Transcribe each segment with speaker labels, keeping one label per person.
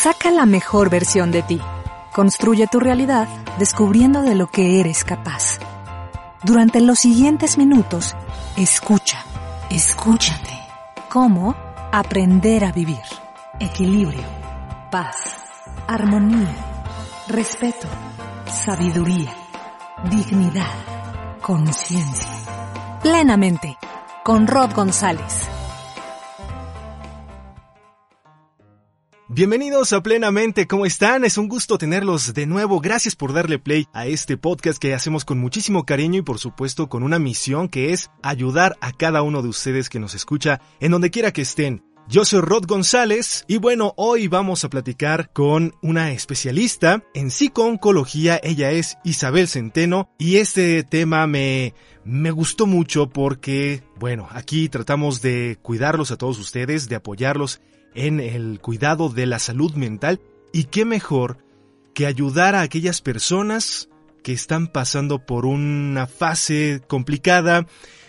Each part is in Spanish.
Speaker 1: Saca la mejor versión de ti. Construye tu realidad descubriendo de lo que eres capaz. Durante los siguientes minutos, escucha, escúchate. ¿Cómo? Aprender a vivir. Equilibrio, paz, armonía, respeto, sabiduría, dignidad, conciencia. Plenamente, con Rod González.
Speaker 2: Bienvenidos a Plenamente, ¿cómo están? Es un gusto tenerlos de nuevo. Gracias por darle play a este podcast que hacemos con muchísimo cariño y por supuesto con una misión que es ayudar a cada uno de ustedes que nos escucha en donde quiera que estén. Yo soy Rod González y bueno, hoy vamos a platicar con una especialista en psico-oncología. Ella es Isabel Centeno y este tema me, me gustó mucho porque, bueno, aquí tratamos de cuidarlos a todos ustedes, de apoyarlos en el cuidado de la salud mental y qué mejor que ayudar a aquellas personas que están pasando por una fase complicada.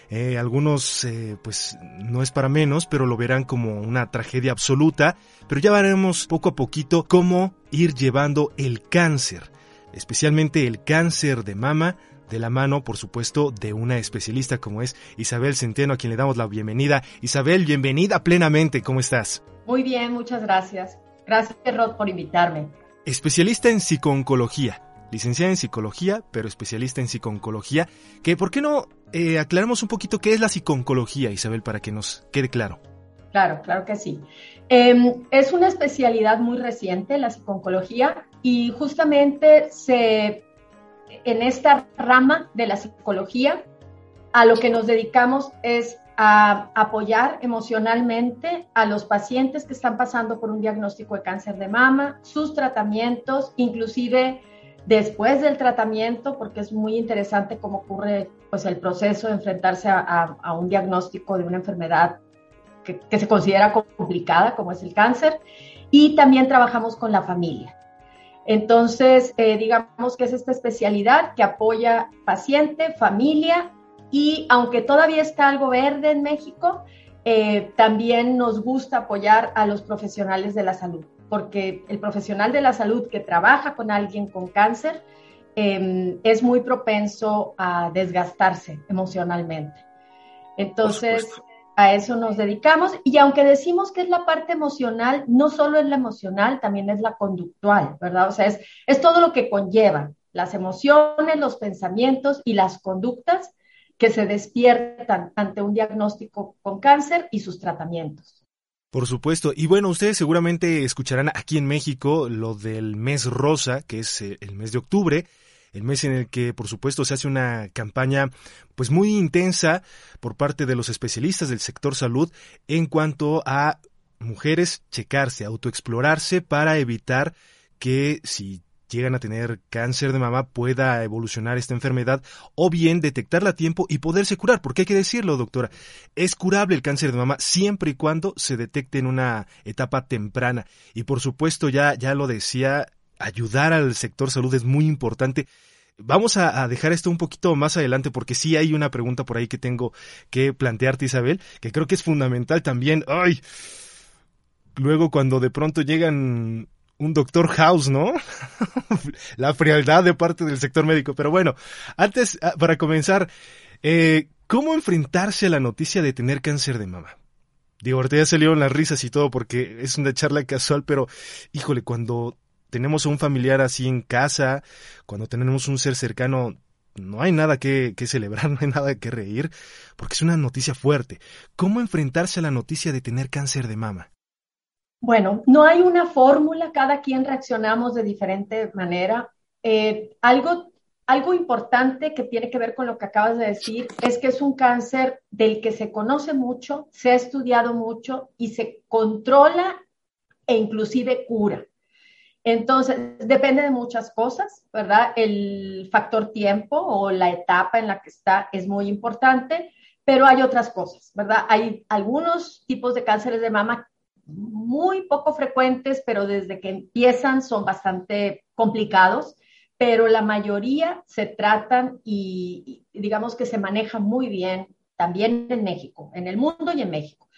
Speaker 2: Eh, algunos, eh, pues no es para menos, pero lo verán como una tragedia absoluta. Pero ya veremos poco a poquito cómo ir llevando el cáncer, especialmente el cáncer de mama, de la mano, por supuesto, de una especialista como es Isabel Centeno, a quien le damos la bienvenida. Isabel, bienvenida plenamente, ¿cómo estás?
Speaker 3: Muy bien, muchas gracias. Gracias, Rod, por invitarme.
Speaker 2: Especialista en psicooncología, licenciada en psicología, pero especialista en psicooncología. Que, ¿Por qué no eh, aclaramos un poquito qué es la psicooncología, Isabel, para que nos quede claro?
Speaker 3: Claro, claro que sí. Eh, es una especialidad muy reciente, la psicooncología, y justamente se, en esta rama de la psicología, a lo que nos dedicamos es a apoyar emocionalmente a los pacientes que están pasando por un diagnóstico de cáncer de mama, sus tratamientos, inclusive después del tratamiento, porque es muy interesante cómo ocurre pues, el proceso de enfrentarse a, a, un diagnóstico de una enfermedad que, que, se considera complicada, como es el cáncer, y también trabajamos con la familia. Entonces, eh, digamos que es esta especialidad que apoya paciente, familia y aunque todavía está algo verde en México, eh, también nos gusta apoyar a los profesionales de la salud, porque el profesional de la salud que trabaja con alguien con cáncer eh, es muy propenso a desgastarse emocionalmente. Entonces, a eso nos dedicamos y aunque decimos que es la parte emocional, no solo es la emocional, también es la conductual, ¿verdad? O sea, es, es todo lo que conlleva las emociones, los pensamientos y las conductas que se despiertan ante un diagnóstico con cáncer y sus tratamientos.
Speaker 2: Por supuesto. Y bueno, ustedes seguramente escucharán aquí en México lo del mes rosa, que es eh, el mes de octubre, el mes en el que por supuesto se hace una campaña pues muy intensa por parte de los especialistas del sector salud en cuanto a mujeres checarse, autoexplorarse para evitar que si llegan a tener cáncer de mama pueda evolucionar esta enfermedad o bien detectarla a tiempo y poderse curar, porque hay que decirlo, doctora, es curable el cáncer de mama siempre y cuando se detecte en una etapa temprana. Y por supuesto, ya, ya lo decía, ayudar al sector salud es muy importante. Vamos a, dejar esto un poquito más adelante porque sí hay una pregunta por ahí que tengo que plantearte, Isabel, que creo que es fundamental también. ¡Ay! Luego cuando de pronto llegan un doctor House, ¿no? la frialdad de parte del sector médico. Pero bueno, antes, ah, para comenzar, eh, ¿cómo enfrentarse a la noticia de tener cáncer de mama? Digo, ahorita ya salieron las risas y todo porque es una charla casual, pero híjole, cuando tenemos a un familiar así en casa, cuando tenemos un ser cercano, no hay nada que, que, celebrar, no hay nada que reír, porque es una noticia fuerte. ¿Cómo enfrentarse a la noticia de tener cáncer de mama?
Speaker 3: Bueno, no hay una fórmula, cada quien reaccionamos de diferente manera. Eh, algo, algo importante que tiene que ver con lo que acabas de decir es que es un cáncer del que se conoce mucho, se ha estudiado mucho y se controla e inclusive cura. Entonces, depende de muchas cosas, ¿verdad? El factor tiempo o la etapa en la que está es muy importante, pero hay otras cosas, ¿verdad? Hay algunos tipos de cánceres de mama muy poco frecuentes, pero desde que empiezan son bastante complicados, pero la mayoría se tratan y, digamos que se manejan muy bien también en México, en el mundo y en México.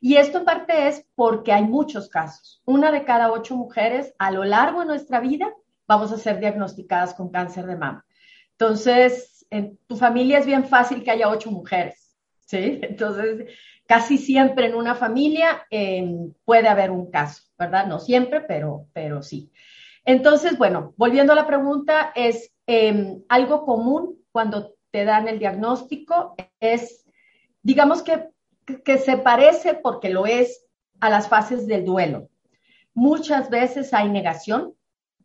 Speaker 3: Y esto en parte es porque hay muchos casos. Una de cada ocho mujeres a lo largo de nuestra vida vamos a ser diagnosticadas con cáncer de mama. Entonces, en tu familia es bien fácil que haya ocho mujeres, ¿sí? Entonces, casi siempre en una familia em, puede haber un caso, ¿verdad? No siempre, pero, pero sí. Entonces, bueno, volviendo a la pregunta, es em, algo común cuando te dan el diagnóstico, es, digamos que, que se parece, porque lo es, a las fases del duelo. Muchas veces hay negación,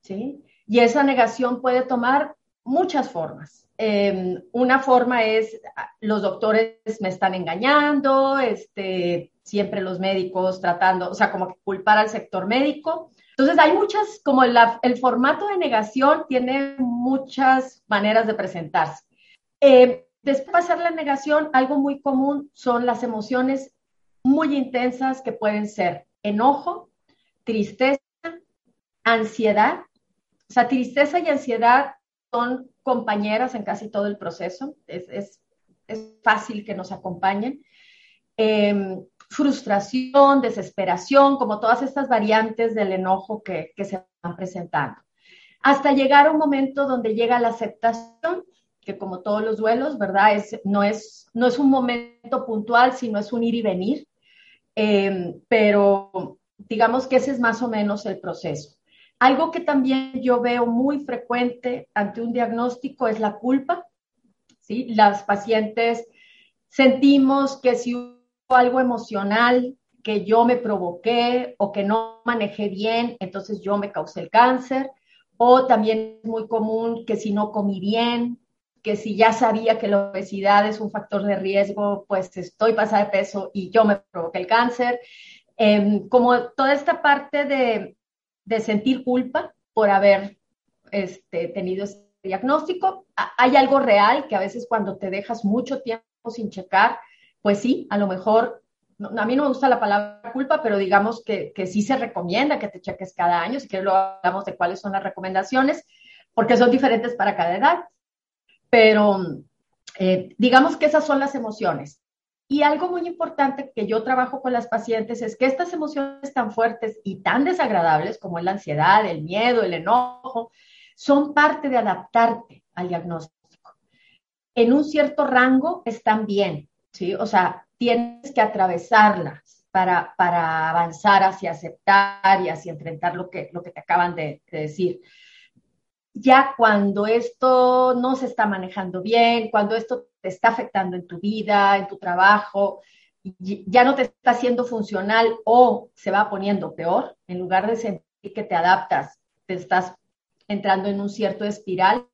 Speaker 3: ¿sí? Y esa negación puede tomar muchas formas. Em, una forma es, los doctores me están engañando, este, siempre los médicos tratando, o sea, como que culpar al sector médico. Entonces, hay muchas, como el formato de negación tiene muchas maneras de presentarse. Eh, después de pasar la negación, algo muy común son las emociones muy intensas que pueden ser enojo, tristeza, ansiedad. O sea, tristeza y ansiedad son compañeras en casi todo el proceso, es, fácil que nos acompañen. Em, frustración, desesperación, como todas estas variantes del enojo que, se van presentando. Hasta llegar a un momento donde llega la aceptación, que como todos los duelos, ¿verdad? Es, no, es, no es un momento puntual, sino es un ir y venir. Em, pero digamos que ese es más o menos el proceso. Algo que también yo veo muy frecuente ante un diagnóstico es la culpa. ¿sí? Las pacientes sentimos que si hubo algo emocional que yo me provoqué o que no manejé bien, entonces yo me causé el cáncer. O también es muy común que si no comí bien, que si ya sabía que la obesidad es un factor de riesgo, pues estoy pasada de peso y yo me provoqué el cáncer. Em, como toda esta parte de, de sentir culpa por haber este, tenido ese diagnóstico. Hay algo real que a veces cuando te dejas mucho tiempo sin checar, pues sí, a lo mejor, a mí no me gusta la palabra culpa, pero digamos que, que sí se recomienda que te cheques cada año, si quieres lo hablamos de cuáles son las recomendaciones, porque son diferentes para cada edad. Pero eh, digamos que esas son las emociones. Y algo muy importante que yo trabajo con las pacientes es que estas emociones tan fuertes y tan desagradables como la ansiedad, el miedo, el enojo, son parte de adaptarte al diagnóstico. En un cierto rango están bien, ¿sí? O sea, tienes que atravesarlas para, para avanzar hacia aceptar y hacia enfrentar lo que, lo que te acaban de decir ya cuando esto no se está manejando bien, cuando esto te está afectando en tu vida, en tu trabajo, ya no te está haciendo funcional o se va poniendo peor, en lugar de sentir que te adaptas, te estás entrando en un cierto espiral,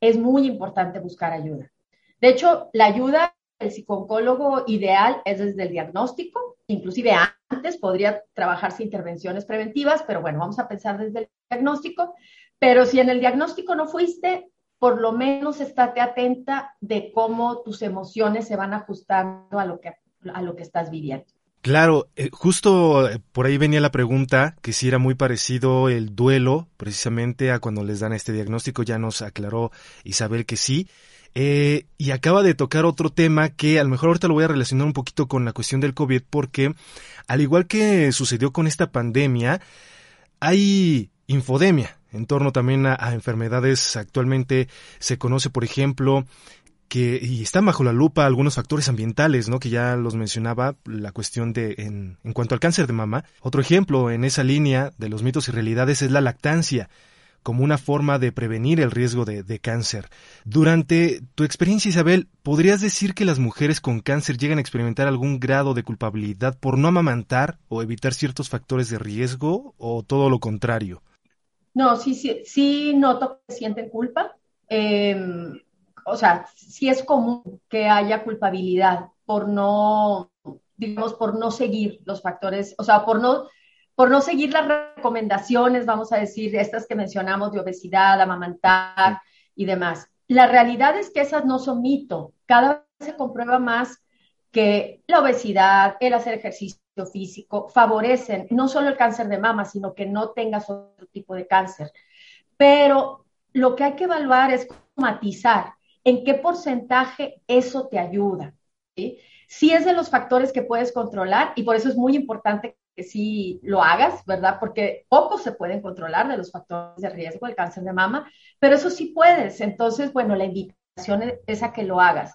Speaker 3: es muy importante buscar ayuda. De hecho, la ayuda del psicólogo ideal es desde el diagnóstico, inclusive antes podría trabajarse intervenciones preventivas, pero bueno, vamos a pensar desde el diagnóstico pero si en el diagnóstico no fuiste, por lo menos estate atenta de cómo tus emociones se van ajustando a lo que, a lo que estás viviendo.
Speaker 2: Claro, eh, justo eh, por ahí venía la pregunta, que si era muy parecido el duelo, precisamente a cuando les dan este diagnóstico, ya nos aclaró Isabel que sí. Eh, y acaba de tocar otro tema que a lo mejor ahorita lo voy a relacionar un poquito con la cuestión del COVID, porque al igual que sucedió con esta pandemia, hay infodemia en torno también a, enfermedades. Actualmente se conoce, por ejemplo, que y están bajo la lupa algunos factores ambientales, ¿no? Que ya los mencionaba, la cuestión de en, cuanto al cáncer de mama. Otro ejemplo en esa línea de los mitos y realidades es la lactancia como una forma de prevenir el riesgo de, cáncer. Durante tu experiencia, Isabel, ¿podrías decir que las mujeres con cáncer llegan a experimentar algún grado de culpabilidad por no amamantar o evitar ciertos factores de riesgo o todo lo contrario?
Speaker 3: No, sí, sí, sí noto que sienten culpa. em, o sea, sí es común que haya culpabilidad por no, digamos, por no seguir los factores, o sea, por no, por no seguir las recomendaciones, vamos a decir, estas que mencionamos de obesidad, amamantar y demás. La realidad es que esas no son mito. Cada vez se comprueba más que la obesidad, el hacer ejercicio físico, favorecen no solo el cáncer de mama, sino que no tengas otro tipo de cáncer. Pero lo que hay que evaluar es matizar en qué porcentaje eso te ayuda. ¿sí? sí es de los factores que puedes controlar y por eso es muy importante que sí lo hagas, ¿verdad? Porque pocos se pueden controlar de los factores de riesgo del cáncer de mama, pero eso sí puedes. Entonces, bueno, la invitación es a que lo hagas.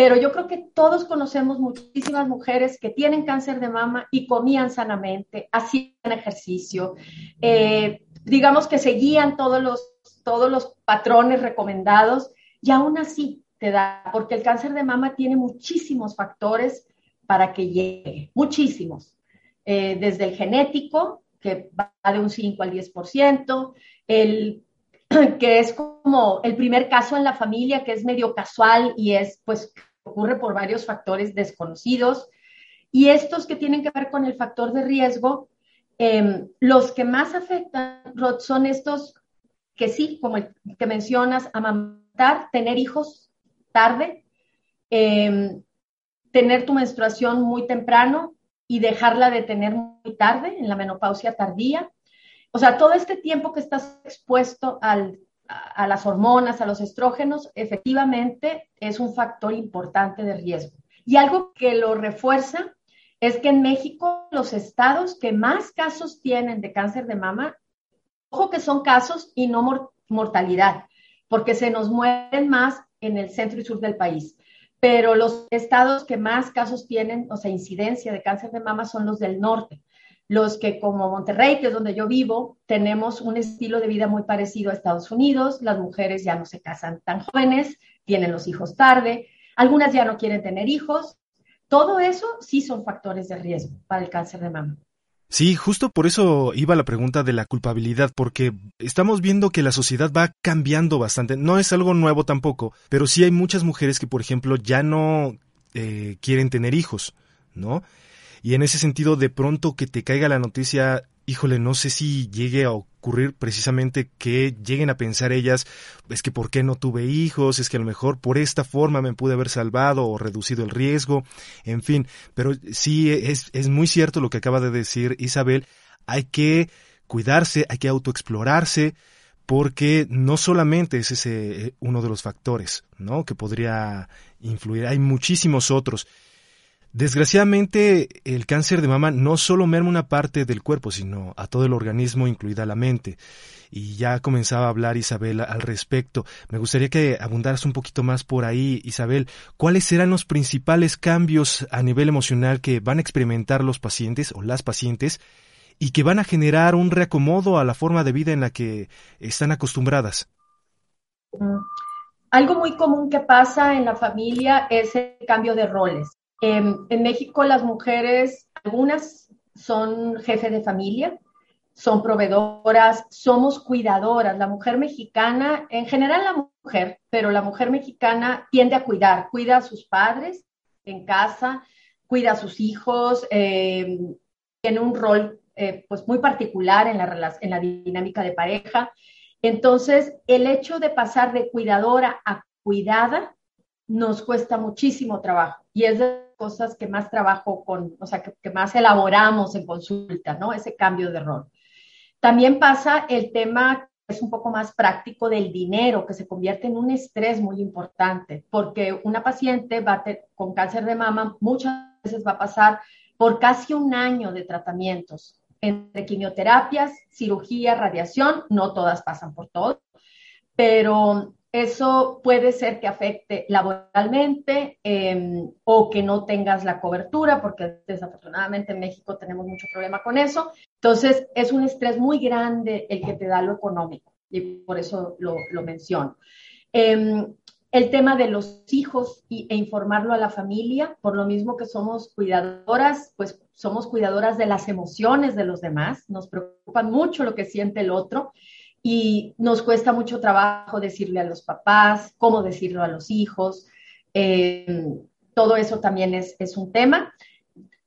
Speaker 3: Pero yo creo que todos conocemos muchísimas mujeres que tienen cáncer de mama y comían sanamente, hacían ejercicio, eh, digamos que seguían todos los, todos los patrones recomendados y aún así te da, porque el cáncer de mama tiene muchísimos factores para que llegue, muchísimos. Eh, desde el genético, que va de un 5 al 10%, el que es como el primer caso en la familia, que es medio casual y es, pues, ocurre por varios factores desconocidos. Y estos que tienen que ver con el factor de riesgo, em, los que más afectan, Rod, son estos que sí, como el que mencionas, amamantar, tener hijos tarde, em, tener tu menstruación muy temprano, y dejarla de tener muy tarde, en la menopausia tardía. O sea, todo este tiempo que estás expuesto al, a, las hormonas, a los estrógenos, efectivamente es un factor importante de riesgo. Y algo que lo refuerza es que en México los estados que más casos tienen de cáncer de mama, ojo que son casos y no mortalidad, porque se nos mueren más en el centro y sur del país pero los estados que más casos tienen, o sea, incidencia de cáncer de mama son los del norte. Los que como Monterrey, que es donde yo vivo, tenemos un estilo de vida muy parecido a Estados Unidos, las mujeres ya no se casan tan jóvenes, tienen los hijos tarde, algunas ya no quieren tener hijos. Todo eso sí son factores de riesgo para el cáncer de mama.
Speaker 2: Sí, justo por eso iba la pregunta de la culpabilidad, porque estamos viendo que la sociedad va cambiando bastante. No es algo nuevo tampoco, pero sí hay muchas mujeres que, por ejemplo, ya no eh, quieren tener hijos, ¿no? Y en ese sentido, de pronto que te caiga la noticia, híjole, no sé si llegue a ocurrir precisamente que lleguen a pensar ellas, es que por qué no tuve hijos, es que a lo mejor por esta forma me pude haber salvado o reducido el riesgo, en fin, pero sí es, es muy cierto lo que acaba de decir Isabel, hay que cuidarse, hay que autoexplorarse, porque no solamente es ese eh, uno de los factores, ¿no? que podría influir, hay muchísimos otros. Desgraciadamente, el cáncer de mama no solo merma una parte del cuerpo, sino a todo el organismo, incluida la mente. Y ya comenzaba a hablar Isabel al respecto. Me gustaría que abundaras un poquito más por ahí, Isabel. ¿Cuáles serán los principales cambios a nivel emocional que van a experimentar los pacientes o las pacientes y que van a generar un reacomodo a la forma de vida en la que están acostumbradas?
Speaker 3: Mm. Algo muy común que pasa en la familia es el cambio de roles. Em, en México las mujeres, algunas son jefe de familia, son proveedoras, somos cuidadoras. La mujer mexicana, en general la mujer, pero la mujer mexicana tiende a cuidar, cuida a sus padres en casa, cuida a sus hijos, em, tiene un rol eh, pues muy particular en la, en la dinámica de pareja. Entonces, el hecho de pasar de cuidadora a cuidada nos cuesta muchísimo trabajo y es de cosas que más trabajo con, o sea, que, más elaboramos en consulta, ¿no? Ese cambio de rol. También pasa el tema que es un poco más práctico del dinero, que se convierte en un estrés muy importante, porque una paciente va con cáncer de mama muchas veces va a pasar por casi un año de tratamientos entre quimioterapias, cirugía, radiación, no todas pasan por todo, pero eso puede ser que afecte laboralmente em, o que no tengas la cobertura, porque desafortunadamente en México tenemos mucho problema con eso. Entonces, es un estrés muy grande el que te da lo económico y por eso lo, menciono. Em, el tema de los hijos e informarlo a la familia, por lo mismo que somos cuidadoras, pues somos cuidadoras de las emociones de los demás, nos preocupan mucho lo que siente el otro y nos cuesta mucho trabajo decirle a los papás, cómo decirlo a los hijos. Eh, todo eso también es, es un tema.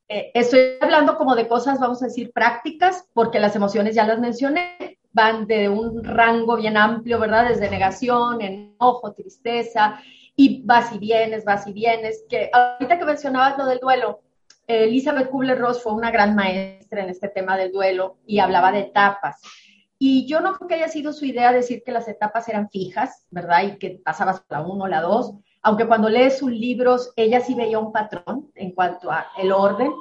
Speaker 3: Eh, estoy hablando como de cosas, vamos a decir, prácticas, porque las emociones ya las mencioné, van de un rango bien amplio, ¿verdad? Desde negación, enojo, tristeza, y vas y vienes, vas y vienes. Que ahorita que mencionabas lo del duelo, Elizabeth Kubler-Ross fue una gran maestra en este tema del duelo y hablaba de etapas. Y yo no creo que haya sido su idea decir que las etapas eran fijas, ¿verdad? Y que pasabas la uno, la dos, aunque cuando lees sus libros ella sí veía un patrón en cuanto a el orden.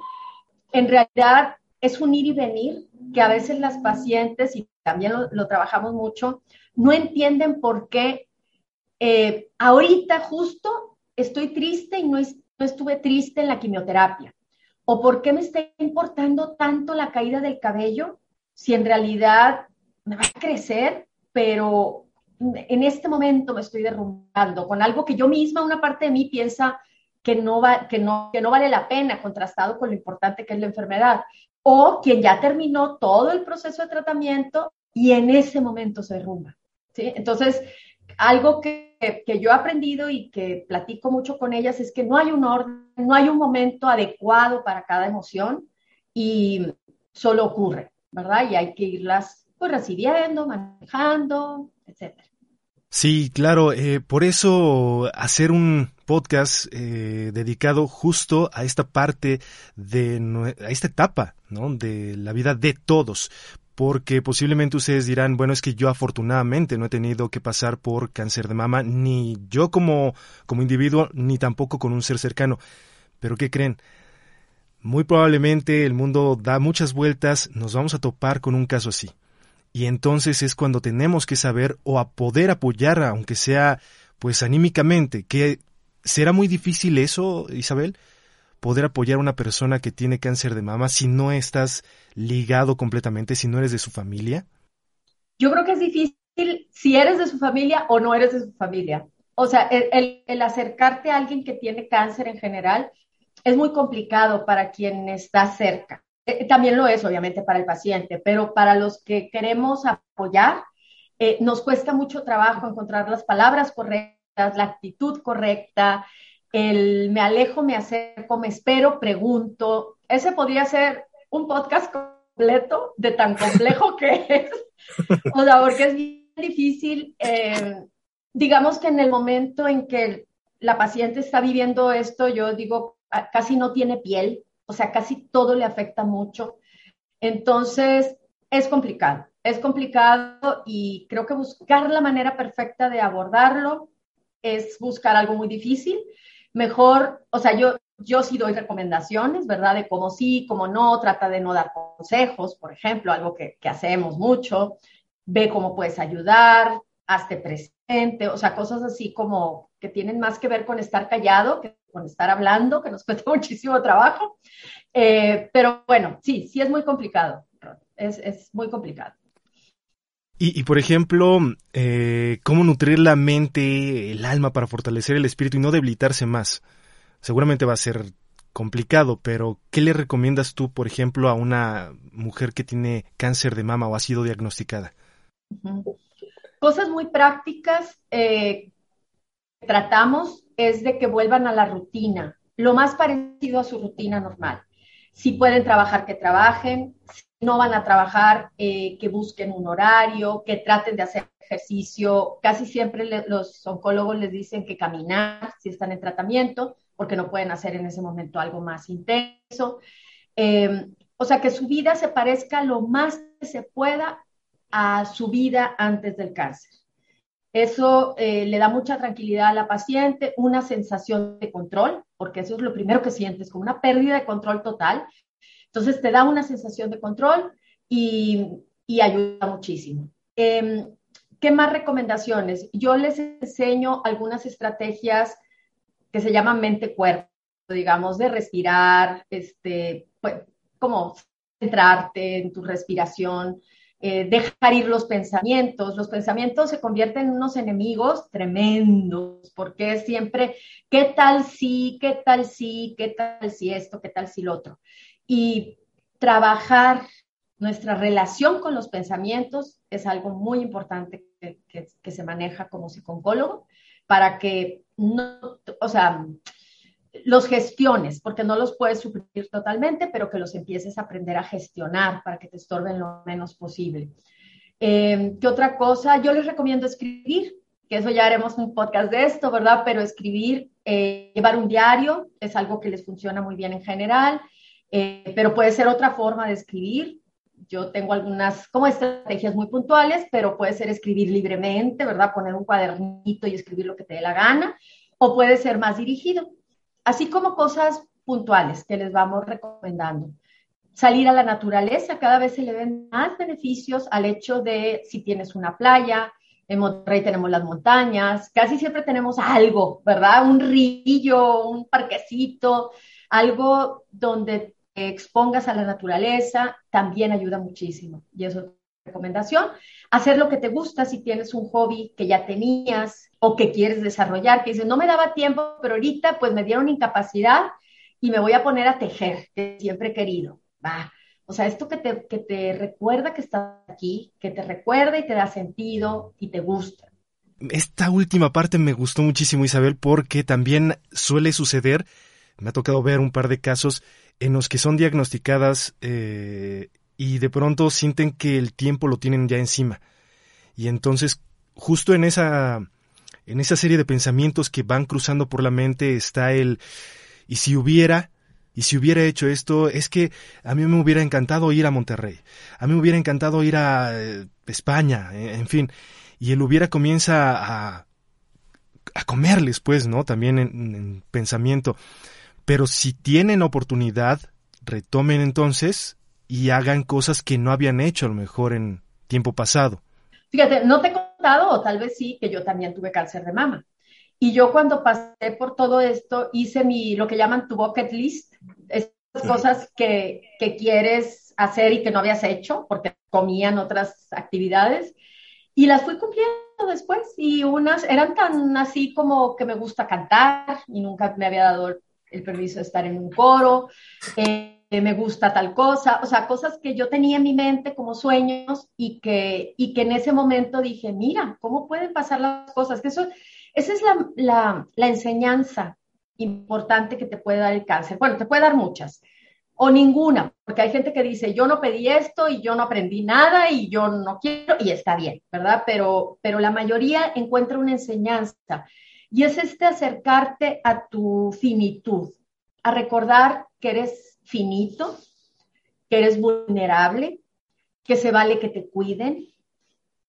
Speaker 3: En realidad es un ir y venir que a veces las pacientes, y también lo, trabajamos mucho, no entienden por qué eh, ahorita justo estoy triste y no, no estuve triste en la quimioterapia. ¿O por qué me está importando tanto la caída del cabello si en realidad me va a crecer, pero en este momento me estoy derrumbando con algo que yo misma, una parte de mí piensa que no, va, que no, que no vale la pena, contrastado con lo importante que es la enfermedad. O quien ya terminó todo el proceso de tratamiento y en ese momento se derrumba. ¿sí? Entonces, algo que, que, yo he aprendido y que platico mucho con ellas es que no hay un orden, no hay un momento adecuado para cada emoción y solo ocurre, ¿verdad? Y hay que irlas pues recibiendo, manejando, etcétera.
Speaker 2: Sí, claro, eh, por eso hacer un podcast eh, dedicado justo a esta parte de a esta etapa, ¿no? De la vida de todos, porque posiblemente ustedes dirán, bueno, es que yo afortunadamente no he tenido que pasar por cáncer de mama, ni yo como, como individuo, ni tampoco con un ser cercano. Pero ¿qué creen? Muy probablemente el mundo da muchas vueltas, nos vamos a topar con un caso así. Y entonces es cuando tenemos que saber o a poder apoyar, aunque sea pues anímicamente, que será muy difícil eso, Isabel, poder apoyar a una persona que tiene cáncer de mama si no estás ligado completamente, si no eres de su familia.
Speaker 3: Yo creo que es difícil si eres de su familia o no eres de su familia. O sea, el, el acercarte a alguien que tiene cáncer en general es muy complicado para quien está cerca. Eh, también lo es, obviamente, para el paciente, pero para los que queremos apoyar, eh, nos cuesta mucho trabajo encontrar las palabras correctas, la actitud correcta, el me alejo, me acerco, me espero, pregunto. Ese podría ser un podcast completo de tan complejo que es. O sea, porque es difícil. Eh, digamos que en el momento en que la paciente está viviendo esto, yo digo, ah, casi no tiene piel, o sea, casi todo le afecta mucho. Entonces, es complicado, es complicado y creo que buscar la manera perfecta de abordarlo es buscar algo muy difícil. Mejor, o sea, yo, yo sí doy recomendaciones, ¿verdad? De cómo sí, cómo no, trata de no dar consejos, por ejemplo, algo que, hacemos mucho, ve cómo puedes ayudar, hazte presente, o sea, cosas así como que tienen más que ver con estar callado que con estar hablando, que nos cuesta muchísimo trabajo. Eh, pero bueno, sí, sí es muy complicado, es, es muy complicado.
Speaker 2: Y, y, por ejemplo, eh, ¿cómo nutrir la mente, el alma para fortalecer el espíritu y no debilitarse más? Seguramente va a ser complicado, pero ¿qué le recomiendas tú, por ejemplo, a una mujer que tiene cáncer de mama o ha sido diagnosticada?
Speaker 3: Cosas muy prácticas eh, tratamos es de que vuelvan a la rutina, lo más parecido a su rutina normal. Si pueden trabajar, que trabajen. Si no van a trabajar, eh, que busquen un horario, que traten de hacer ejercicio. Casi siempre los oncólogos les dicen que caminar si están en tratamiento, porque no pueden hacer en ese momento algo más intenso. Em, o sea, que su vida se parezca lo más que se pueda a su vida antes del cáncer. Eso eh, le da mucha tranquilidad a la paciente, una sensación de control, porque eso es lo primero que sientes, como una pérdida de control total. Entonces te da una sensación de control y, ayuda muchísimo. Em, ¿Qué más recomendaciones? Yo les enseño algunas estrategias que se llaman mente-cuerpo, digamos, de respirar, este, pues, como centrarte en tu respiración, eh, dejar ir los pensamientos. Los pensamientos se convierten en unos enemigos tremendos, porque siempre, ¿qué tal si, qué tal si, qué tal si esto, qué tal si lo otro? Y trabajar nuestra relación con los pensamientos es algo muy importante que, se maneja como psicólogo para que no, o sea, los gestiones, porque no los puedes suprimir totalmente, pero que los empieces a aprender a gestionar para que te estorben lo menos posible. Eh, ¿Qué otra cosa? Yo les recomiendo escribir, que eso ya haremos un podcast de esto, ¿verdad? Pero escribir, eh, llevar un diario es algo que les funciona muy bien en general, eh, pero puede ser otra forma de escribir. Yo tengo algunas como estrategias muy puntuales, pero puede ser escribir libremente, ¿verdad? Poner un cuadernito y escribir lo que te dé la gana, o puede ser más dirigido así como cosas puntuales que les vamos recomendando. Salir a la naturaleza, cada vez se le ven más beneficios al hecho de si tienes una playa, en Monterrey tenemos las montañas, casi siempre tenemos algo, ¿verdad? Un río, un parquecito, algo donde expongas a la naturaleza, también ayuda muchísimo. Y eso es recomendación. Hacer lo que te gusta si tienes un hobby que ya tenías, o que quieres desarrollar, que dices, no me daba tiempo, pero ahorita pues me dieron incapacidad y me voy a poner a tejer, que siempre he querido. Va. O sea, esto que te, que te recuerda que estás aquí, que te recuerda y te da sentido y te gusta.
Speaker 2: Esta última parte me gustó muchísimo, Isabel, porque también suele suceder, me ha tocado ver un par de casos en los que son diagnosticadas eh, y de pronto sienten que el tiempo lo tienen ya encima. Y entonces, justo en esa en esa serie de pensamientos que van cruzando por la mente está el y si hubiera y si hubiera hecho esto, es que a mí me hubiera encantado ir a Monterrey, a mí me hubiera encantado ir a eh, España, eh, en fin, y él hubiera comienza a, a comerles, pues, ¿no? También en pensamiento. Pero si tienen oportunidad, retomen entonces y hagan cosas que no habían hecho a lo mejor en tiempo pasado.
Speaker 3: Fíjate, no te o tal vez sí, que yo también tuve cáncer de mama. Y yo cuando pasé por todo esto, hice mi, lo que llaman tu bucket list, esas cosas que, que quieres hacer y que no habías hecho porque comían otras actividades. Y las fui cumpliendo después y unas eran tan así como que me gusta cantar y nunca me había dado el permiso de estar en un coro. Eh, me gusta tal cosa, o sea, cosas que yo tenía en mi mente como sueños y que, y que en ese momento dije, mira, ¿cómo pueden pasar las cosas? Que eso, esa es la, la, la enseñanza importante que te puede dar el cáncer. Bueno, te puede dar muchas o ninguna, porque hay gente que dice, yo no pedí esto y yo no aprendí nada y yo no quiero, y está bien, ¿verdad? Pero, pero la mayoría encuentra una enseñanza y es este acercarte a tu finitud, a recordar que eres finito, que eres vulnerable, que se vale que te cuiden,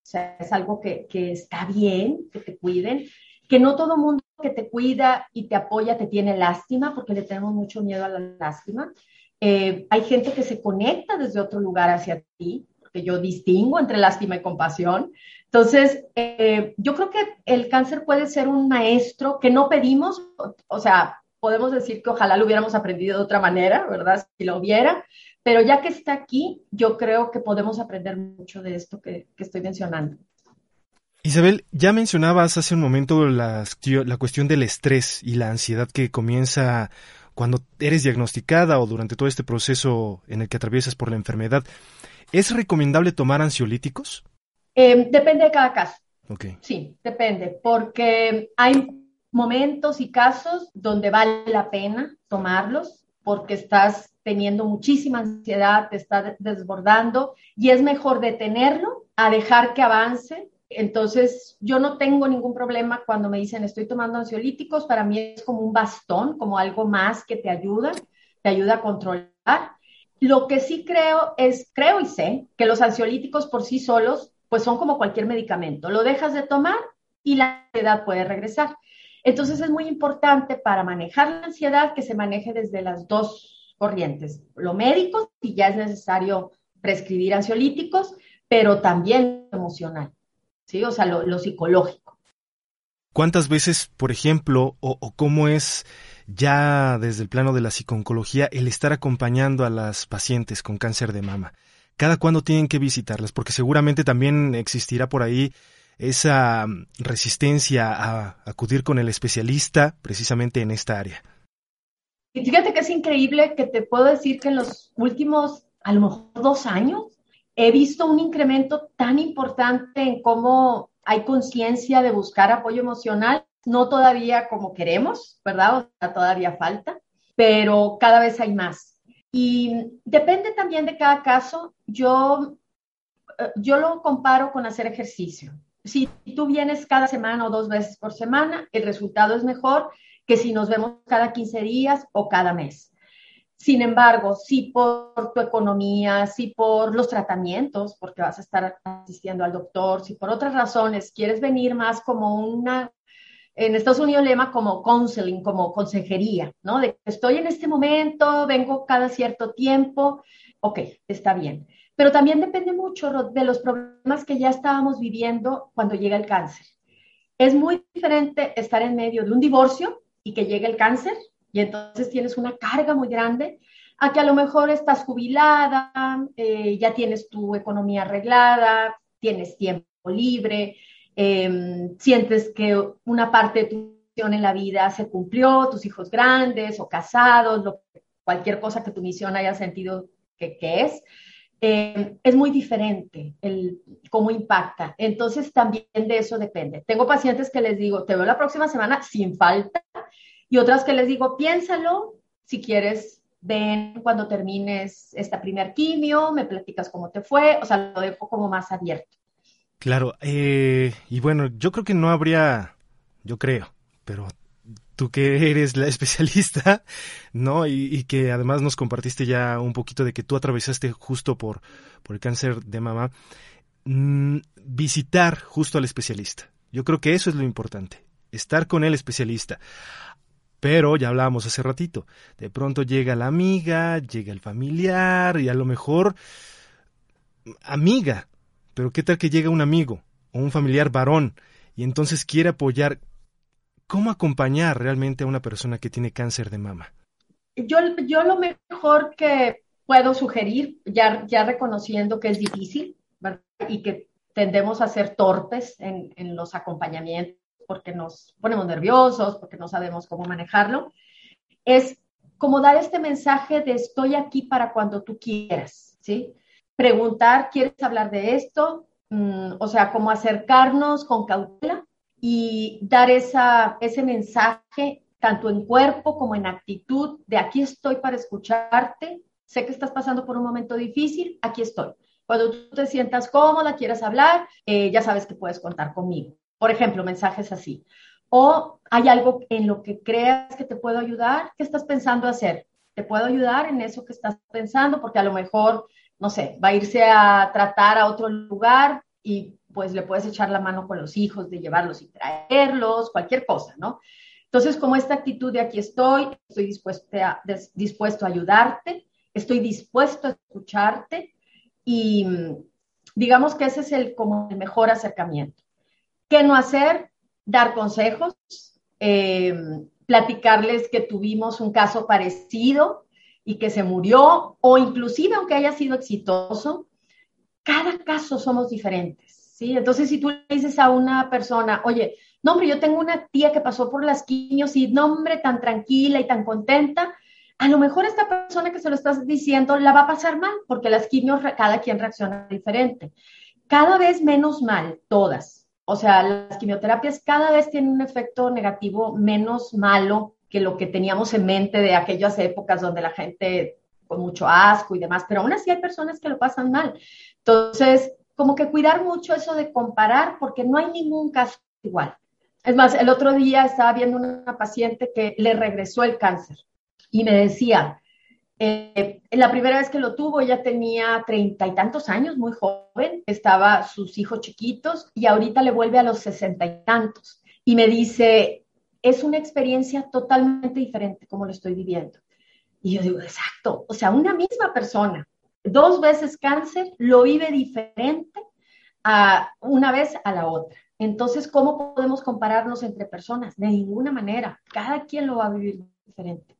Speaker 3: o sea, es algo que, está bien, que te cuiden, que no todo mundo que te cuida y te apoya te tiene lástima, porque le tenemos mucho miedo a la lástima. Eh, hay gente que se conecta desde otro lugar hacia ti, porque yo distingo entre lástima y compasión. Entonces, eh, yo creo que el cáncer puede ser un maestro que no pedimos, o sea, podemos decir que ojalá lo hubiéramos aprendido de otra manera, ¿verdad? Si lo hubiera, pero ya que está aquí, yo creo que podemos aprender mucho de esto que, estoy mencionando.
Speaker 2: Isabel, ya mencionabas hace un momento la, la cuestión del estrés y la ansiedad que comienza cuando eres diagnosticada o durante todo este proceso en el que atraviesas por la enfermedad. ¿Es recomendable tomar ansiolíticos?
Speaker 3: Eh, depende de cada caso. Okay. Sí, depende, porque hay momentos y casos donde vale la pena tomarlos porque estás teniendo muchísima ansiedad, te está desbordando y es mejor detenerlo a dejar que avance. Entonces, yo no tengo ningún problema cuando me dicen estoy tomando ansiolíticos, para mí es como un bastón, como algo más que te ayuda, te ayuda a controlar. Lo que sí creo es, creo y sé que los ansiolíticos por sí solos, pues son como cualquier medicamento. Lo dejas de tomar y la ansiedad puede regresar. Entonces es muy importante para manejar la ansiedad que se maneje desde las dos corrientes, lo médico, si ya es necesario prescribir ansiolíticos, pero también lo emocional, ¿sí? O sea, lo, psicológico.
Speaker 2: ¿Cuántas veces, por ejemplo, o, o, cómo es ya desde el plano de la psiconcología el estar acompañando a las pacientes con cáncer de mama? ¿Cada cuándo tienen que visitarlas? Porque seguramente también existirá por ahí esa mm, resistencia a acudir con el especialista precisamente en esta área.
Speaker 3: Y fíjate que es increíble que te puedo decir que en los últimos, a lo mejor dos años, he visto un incremento tan importante en cómo hay conciencia de buscar apoyo emocional, no todavía como queremos, ¿verdad? O todavía falta, pero cada vez hay más. Y depende también de cada caso. Yo, eh, yo lo comparo con hacer ejercicio. Si tú vienes cada semana o dos veces por semana, el resultado es mejor que si nos vemos cada 15 días o cada mes. Sin embargo, si por tu economía, si por los tratamientos, porque vas a estar asistiendo al doctor, si por otras razones quieres venir más como una, en Estados Unidos le llama como counseling, como consejería, ¿no? De que estoy en este momento, vengo cada cierto tiempo, ok, está bien. Pero también depende mucho de los problemas que ya estábamos viviendo cuando llega el cáncer. Es muy diferente estar en medio de un divorcio y que llegue el cáncer y entonces tienes una carga muy grande, a que a lo mejor estás jubilada, eh, ya tienes tu economía arreglada, tienes tiempo libre, em, sientes que una parte de tu misión en la vida se cumplió, tus hijos grandes o casados, cualquier cosa que tu misión haya sentido que, es. Em, es muy diferente el cómo impacta. Entonces también de eso depende. Tengo pacientes que les digo, te veo la próxima semana sin falta y otras que les digo, piénsalo, si quieres, ven cuando termines esta primer quimio, me platicas cómo te fue, o sea, lo dejo como más abierto.
Speaker 2: Claro, eh, y bueno, yo creo que no habría, yo creo, pero tú que eres la especialista, ¿no? Y, que además nos compartiste ya un poquito de que tú atravesaste justo por, por el cáncer de mama, mm, visitar justo al especialista. Yo creo que eso es lo importante, estar con el especialista. Pero ya hablábamos hace ratito, de pronto llega la amiga, llega el familiar y a lo mejor amiga, pero ¿qué tal que llega un amigo o un familiar varón y entonces quiere apoyar? ¿Cómo acompañar realmente a una persona que tiene cáncer de mama?
Speaker 3: Yo, yo lo mejor que puedo sugerir, ya, ya reconociendo que es difícil y que tendemos a ser torpes en, en los acompañamientos, porque nos ponemos nerviosos, porque no sabemos cómo manejarlo, es como dar este mensaje de estoy aquí para cuando tú quieras, ¿sí? Preguntar, ¿quieres hablar de esto? Mm, o sea, como acercarnos con cautela y dar esa, ese mensaje tanto en cuerpo como en actitud de aquí estoy para escucharte, sé que estás pasando por un momento difícil, aquí estoy. Cuando tú te sientas cómoda, quieras hablar, eh, ya sabes que puedes contar conmigo. Por ejemplo, mensajes así. O hay algo en lo que creas que te puedo ayudar, ¿qué estás pensando hacer? ¿Te puedo ayudar en eso que estás pensando? Porque a lo mejor, no sé, va a irse a tratar a otro lugar y pues le puedes echar la mano con los hijos de llevarlos y traerlos, cualquier cosa, ¿no? Entonces, como esta actitud de aquí estoy, estoy dispuesto a, dispuesto a ayudarte, estoy dispuesto a escucharte y mm, digamos que ese es el, como el mejor acercamiento. ¿Qué no hacer? Dar consejos, eh, platicarles que tuvimos un caso parecido y que se murió, o inclusive aunque haya sido exitoso, cada caso somos diferentes, Entonces, si tú le dices a una persona, oye, no, hombre, yo tengo una tía que pasó por las quimios y, no, hombre, tan tranquila y tan contenta, a lo mejor esta persona que se lo estás diciendo la va a pasar mal, porque las quimios, cada quien reacciona diferente. Cada vez menos mal, todas, o sea, las quimioterapias cada vez tienen un efecto negativo menos malo que lo que teníamos en mente de aquellas épocas donde la gente con mucho asco y demás, pero aún así hay personas que lo pasan mal. Entonces, como que cuidar mucho eso de comparar, porque no hay ningún caso igual. Es más, el otro día estaba viendo una paciente que le regresó el cáncer y me decía, eh, la primera vez que lo tuvo, ella tenía treinta y tantos años, muy joven, estaba sus hijos chiquitos y ahorita le vuelve a los sesenta y tantos. Y me dice, es una experiencia totalmente diferente como lo estoy viviendo. Y yo digo, exacto, o sea, una misma persona, dos veces cáncer, lo vive diferente a una vez a la otra. Entonces, ¿cómo podemos compararnos entre personas? De ninguna manera. Cada quien lo va a vivir diferente.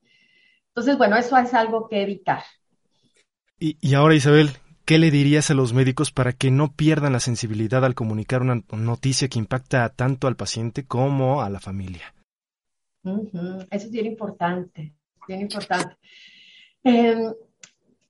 Speaker 3: Entonces, bueno, eso es algo que evitar.
Speaker 2: Y, ahora, Isabel, ¿qué le dirías a los médicos para que no pierdan la sensibilidad al comunicar una noticia que impacta tanto al paciente como a la familia?
Speaker 3: Eso es bien importante, bien importante. Em,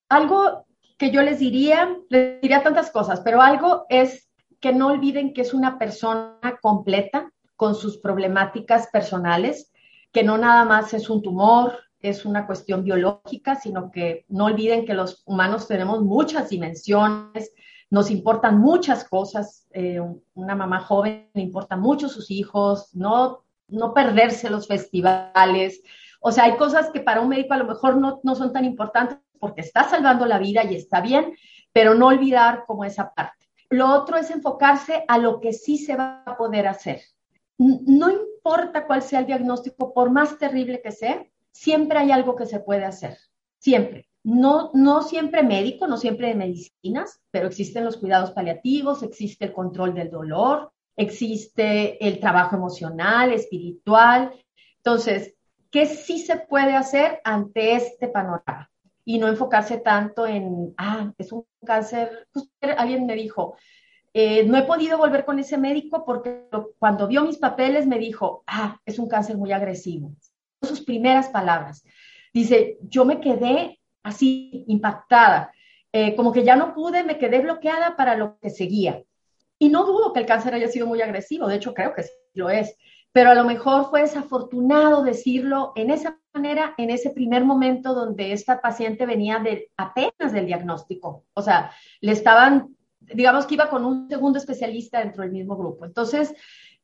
Speaker 3: algo que yo les diría, les diría tantas cosas, pero algo es que no olviden que es una persona completa con sus problemáticas personales, que no nada más es un tumor, es una cuestión biológica, sino que no olviden que los humanos tenemos muchas dimensiones, nos importan muchas cosas. Eh, una mamá joven le importan mucho sus hijos, no, no perderse los festivales. O sea, hay cosas que para un médico a lo mejor no, no son tan importantes porque está salvando la vida y está bien, pero no olvidar como esa parte. Lo otro es enfocarse a lo que sí se va a poder hacer. No importa cuál sea el diagnóstico, por más terrible que sea, siempre hay algo que se puede hacer, siempre. No, no siempre médico, no siempre de medicinas, pero existen los cuidados paliativos, existe el control del dolor, existe el trabajo emocional, espiritual. Entonces, ¿qué sí se puede hacer ante este panorama? Y no enfocarse tanto en, ah, es un cáncer. Alguien me dijo, eh, no he podido volver con ese médico porque cuando vio mis papeles me dijo, ah, es un cáncer muy agresivo sus primeras palabras. Dice, yo me quedé así impactada, eh, como que ya no pude, me quedé bloqueada para lo que seguía. Y no dudo que el cáncer haya sido muy agresivo, de hecho creo que sí lo es, pero a lo mejor fue desafortunado decirlo en esa manera, en ese primer momento donde esta paciente venía apenas del diagnóstico, o sea, le estaban, digamos que iba con un segundo especialista dentro del mismo grupo. Entonces,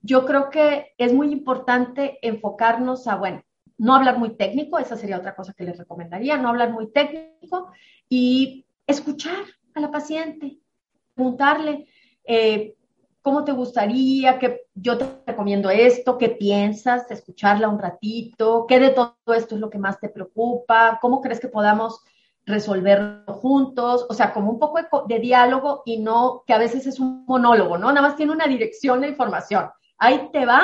Speaker 3: yo creo que es muy importante enfocarnos a, bueno, no hablar muy técnico, esa sería otra cosa que les recomendaría, no hablar muy técnico y escuchar a la paciente, preguntarle eh, cómo te gustaría, que yo te recomiendo esto, qué piensas, escucharla un ratito, qué de todo esto es lo que más te preocupa, cómo crees que podamos resolverlo juntos, o sea, como un poco de, de diálogo y no que a veces es un monólogo, ¿no? Nada más tiene una dirección de información. Ahí te va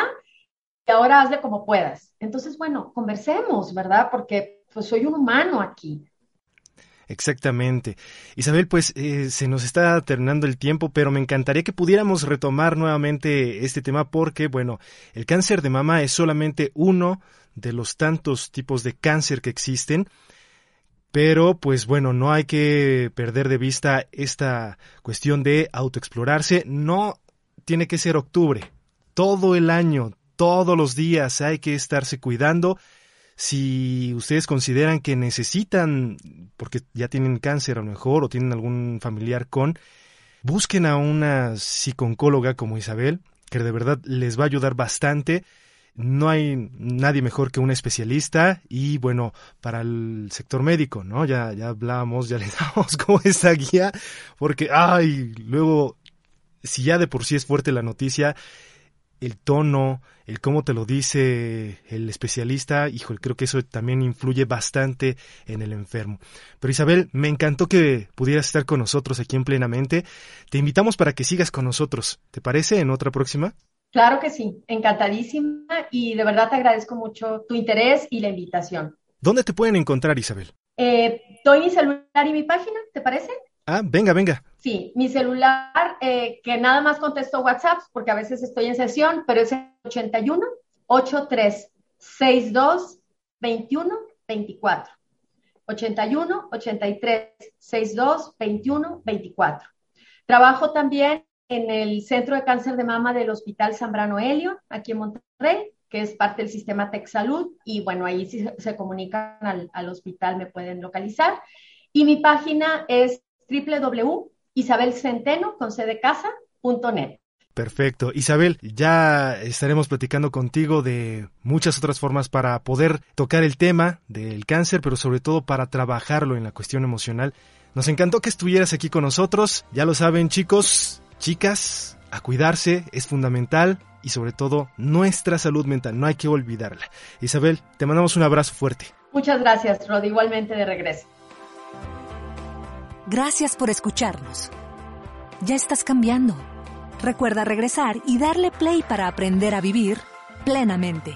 Speaker 3: y ahora hazle como puedas. Entonces, bueno, conversemos, ¿verdad? Porque pues soy un humano aquí.
Speaker 2: Exactamente. Isabel, pues eh, se nos está terminando el tiempo, pero me encantaría que pudiéramos retomar nuevamente este tema porque, bueno, el cáncer de mama es solamente uno de los tantos tipos de cáncer que existen, pero pues bueno, no hay que perder de vista esta cuestión de autoexplorarse. No tiene que ser octubre, todo el año, todos los días hay que estarse cuidando. Si ustedes consideran que necesitan, porque ya tienen cáncer a lo mejor o tienen algún familiar con, busquen a una psiconcóloga como Isabel, que de verdad les va a ayudar bastante. No hay nadie mejor que un especialista y bueno, para el sector médico, ¿no? Ya, ya hablamos, ya le damos como esta guía, porque, ay, luego, si ya de por sí es fuerte la noticia, el tono, el cómo te lo dice el especialista, hijo, creo que eso también influye bastante en el enfermo. Pero Isabel, me encantó que pudieras estar con nosotros aquí en Plenamente. Te invitamos para que sigas con nosotros. ¿Te parece en otra próxima?
Speaker 3: Claro que sí, encantadísima y de verdad te agradezco mucho tu interés y la invitación.
Speaker 2: ¿Dónde te pueden encontrar, Isabel?
Speaker 3: Eh, doy mi celular y mi página, ¿te parece?
Speaker 2: Ah, venga, venga.
Speaker 3: Sí, mi celular, eh, que nada más contesto WhatsApp, porque a veces estoy en sesión, pero es el 81 83 62 21 24. 81 83 62 21 24. Trabajo también en el Centro de Cáncer de Mama del Hospital Zambrano Helio, aquí en Monterrey, que es parte del sistema Tech Salud, y bueno, ahí si se comunican al, al hospital me pueden localizar. Y mi página es www.isabelcenteno con
Speaker 2: Perfecto. Isabel, ya estaremos platicando contigo de muchas otras formas para poder tocar el tema del cáncer, pero sobre todo para trabajarlo en la cuestión emocional. Nos encantó que estuvieras aquí con nosotros. Ya lo saben, chicos, chicas, a cuidarse es fundamental y sobre todo nuestra salud mental, no hay que olvidarla. Isabel, te mandamos un abrazo fuerte.
Speaker 3: Muchas gracias, Rod, igualmente de regreso.
Speaker 1: Gracias por escucharnos. Ya estás cambiando. Recuerda regresar y darle play para aprender a vivir plenamente.